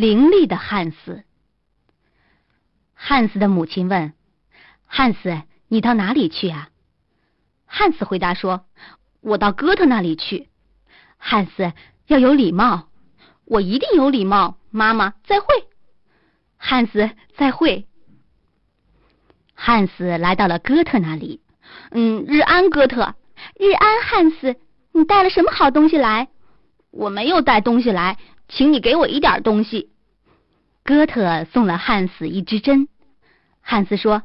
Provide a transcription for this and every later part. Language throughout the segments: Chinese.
伶俐的汉斯。汉斯的母亲问：“汉斯，你到哪里去啊？”汉斯回答说：“我到哥特那里去。”汉斯要有礼貌，我一定有礼貌。妈妈，再会。汉斯，再会。汉斯来到了哥特那里。嗯，日安，哥特。日安，汉斯，你带了什么好东西来？我没有带东西来，请你给我一点东西。哥特送了汉斯一支针。汉斯说：“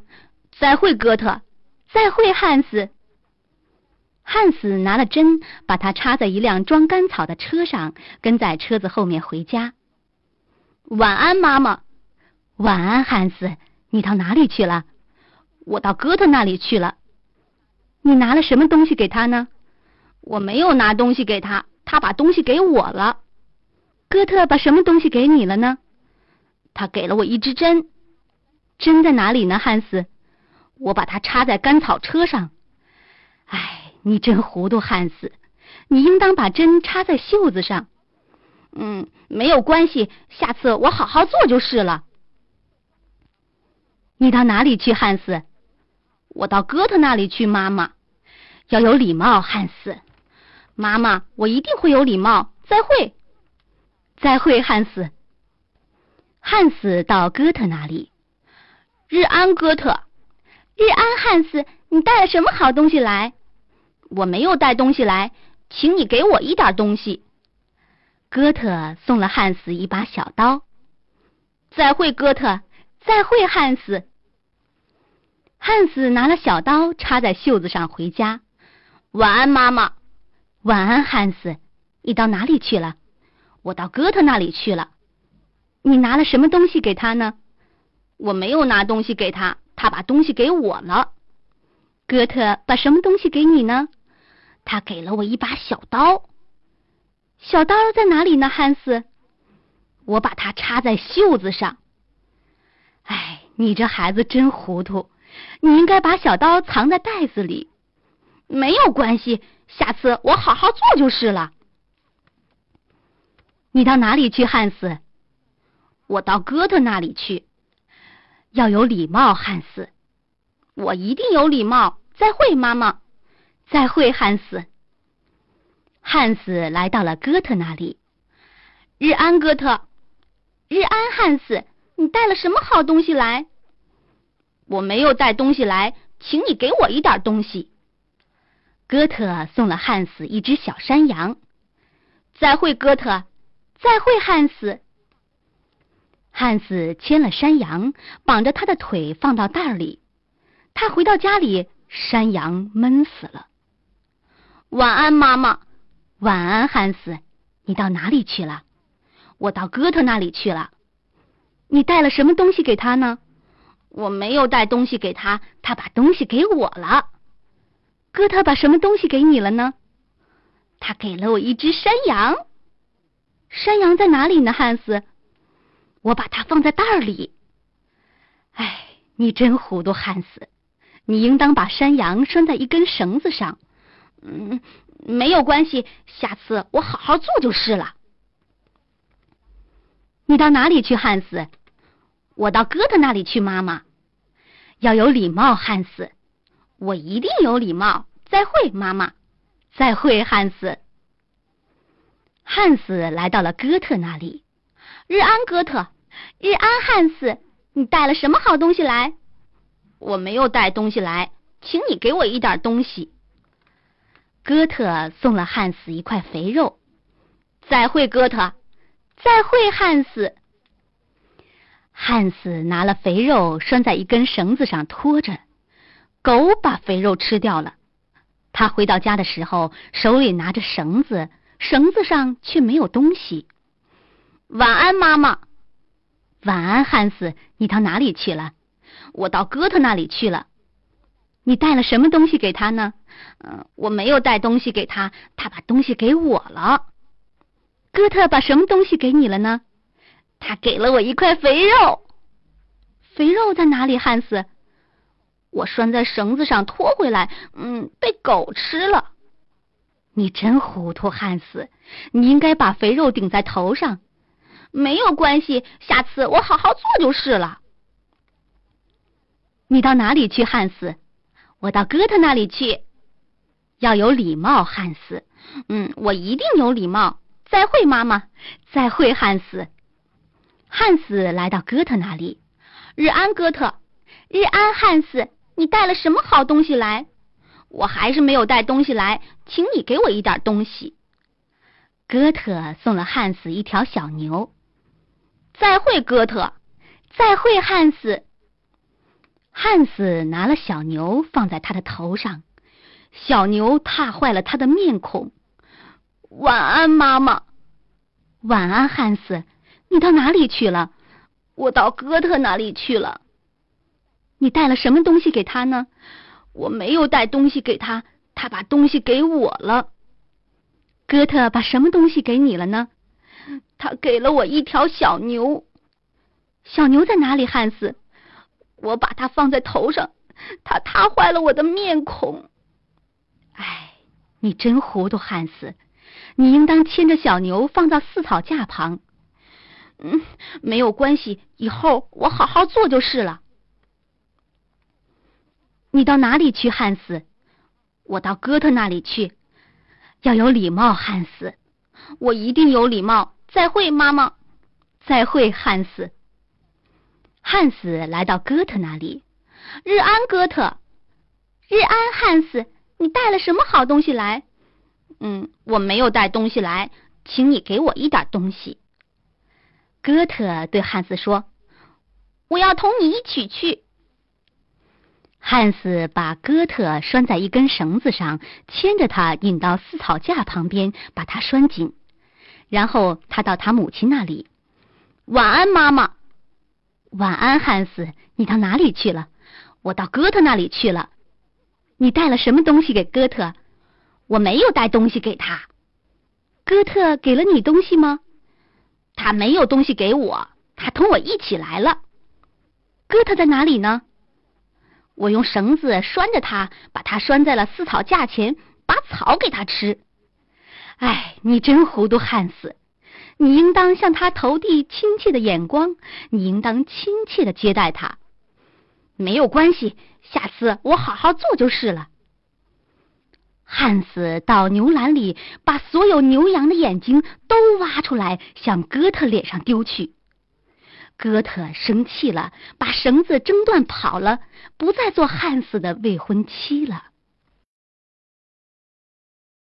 再会，哥特。”再会，汉斯。汉斯拿了针，把它插在一辆装干草的车上，跟在车子后面回家。晚安，妈妈。晚安，汉斯。你到哪里去了？我到哥特那里去了。你拿了什么东西给他呢？我没有拿东西给他，他把东西给我了。哥特把什么东西给你了呢？他给了我一支针。针在哪里呢，汉斯？我把它插在干草车上。唉。你真糊涂，汉斯！你应当把针插在袖子上。嗯，没有关系，下次我好好做就是了。你到哪里去，汉斯？我到哥特那里去。妈妈，要有礼貌，汉斯。妈妈，我一定会有礼貌。再会，再会，汉斯。汉斯到哥特那里。日安，哥特。日安，汉斯，你带了什么好东西来？我没有带东西来，请你给我一点东西。哥特送了汉斯一把小刀。再会，哥特。再会，汉斯。汉斯拿了小刀插在袖子上回家。晚安，妈妈。晚安，汉斯。你到哪里去了？我到哥特那里去了。你拿了什么东西给他呢？我没有拿东西给他，他把东西给我了。哥特把什么东西给你呢？他给了我一把小刀。小刀在哪里呢，汉斯？我把它插在袖子上。哎，你这孩子真糊涂！你应该把小刀藏在袋子里。没有关系，下次我好好做就是了。你到哪里去，汉斯？我到哥特那里去。要有礼貌，汉斯。我一定有礼貌。再会，妈妈。再会，汉斯。汉斯来到了哥特那里。日安，哥特。日安，汉斯。你带了什么好东西来？我没有带东西来，请你给我一点东西。哥特送了汉斯一只小山羊。再会，哥特。再会，汉斯。汉斯牵了山羊，绑着他的腿放到袋里。他回到家里，山羊闷死了。晚安，妈妈。晚安，汉斯。你到哪里去了？我到哥特那里去了。你带了什么东西给他呢？我没有带东西给他，他把东西给我了。哥特把什么东西给你了呢？他给了我一只山羊。山羊在哪里呢，汉斯？我把它放在袋里。哎，你真糊涂，汉斯！你应当把山羊拴在一根绳子上。嗯，没有关系，下次我好好做就是了。你到哪里去，汉斯？我到哥特那里去。妈妈，要有礼貌，汉斯。我一定有礼貌。再会，妈妈。再会，汉斯。汉斯来到了哥特那里。日安，哥特。日安，汉斯，你带了什么好东西来？我没有带东西来，请你给我一点东西。哥特送了汉斯一块肥肉。再会，哥特。再会，汉斯。汉斯拿了肥肉拴在一根绳子上拖着，狗把肥肉吃掉了。他回到家的时候，手里拿着绳子，绳子上却没有东西。晚安，妈妈。晚安，汉斯，你到哪里去了？我到哥特那里去了。你带了什么东西给他呢？嗯，我没有带东西给他，他把东西给我了。哥特把什么东西给你了呢？他给了我一块肥肉。肥肉在哪里，汉斯？我拴在绳子上拖回来，嗯，被狗吃了。你真糊涂，汉斯！你应该把肥肉顶在头上。没有关系，下次我好好做就是了。你到哪里去，汉斯？我到哥特那里去。要有礼貌，汉斯。嗯，我一定有礼貌。再会，妈妈。再会，汉斯。汉斯来到哥特那里。日安，哥特。日安，汉斯。你带了什么好东西来？我还是没有带东西来，请你给我一点东西。哥特送了汉斯一条小牛。再会，哥特。再会，汉斯。汉斯拿了小牛放在他的头上，小牛踏坏了他的面孔。晚安，妈妈。晚安，汉斯。你到哪里去了？我到哥特那里去了。你带了什么东西给他呢？我没有带东西给他，他把东西给我了。哥特把什么东西给你了呢？他给了我一条小牛。小牛在哪里，汉斯？我把它放在头上，它踏坏了我的面孔。哎，你真糊涂，汉斯！你应当牵着小牛放到饲草架旁。嗯，没有关系，以后我好好做就是了。你到哪里去，汉斯？我到哥特那里去。要有礼貌，汉斯。我一定有礼貌。再会，妈妈。再会，汉斯。汉斯来到哥特那里。日安，哥特。日安，汉斯。你带了什么好东西来？嗯，我没有带东西来，请你给我一点东西。哥特对汉斯说：“我要同你一起去。”汉斯把哥特拴在一根绳子上，牵着他引到饲草架旁边，把他拴紧。然后他到他母亲那里。晚安，妈妈。晚安，汉斯。你到哪里去了？我到哥特那里去了。你带了什么东西给哥特？我没有带东西给他。哥特给了你东西吗？他没有东西给我。他同我一起来了。哥特在哪里呢？我用绳子拴着它，把它拴在了饲草架前，把草给它吃。哎，你真糊涂，汉斯！你应当向他投递亲切的眼光，你应当亲切的接待他。没有关系，下次我好好做就是了。汉斯到牛栏里，把所有牛羊的眼睛都挖出来，向哥特脸上丢去。哥特生气了，把绳子挣断跑了，不再做汉斯的未婚妻了。